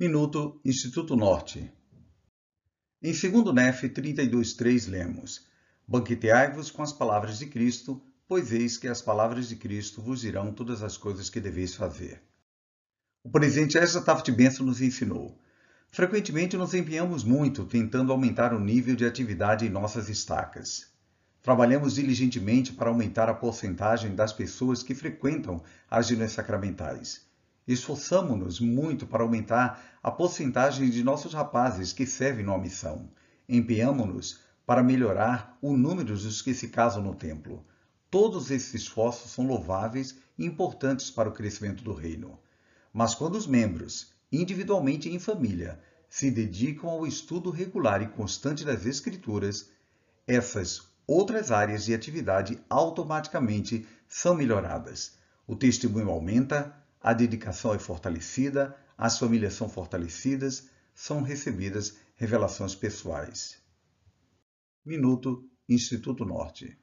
Minuto Instituto Norte. Em 2 Nef 32.3 lemos: Banqueteai-vos com as palavras de Cristo, pois eis que as palavras de Cristo vos dirão todas as coisas que deveis fazer. O presidente Ezra Taft Benson nos ensinou. Frequentemente nos empenhamos muito tentando aumentar o nível de atividade em nossas estacas. Trabalhamos diligentemente para aumentar a porcentagem das pessoas que frequentam as reuniões sacramentais. Esforçamo-nos muito para aumentar a porcentagem de nossos rapazes que servem numa missão. Empenhamo-nos para melhorar o número dos que se casam no templo. Todos esses esforços são louváveis e importantes para o crescimento do reino. Mas quando os membros, individualmente e em família, se dedicam ao estudo regular e constante das Escrituras, essas outras áreas de atividade automaticamente são melhoradas. O testemunho aumenta, a dedicação é fortalecida, as famílias são fortalecidas, são recebidas revelações pessoais. Minuto Instituto Norte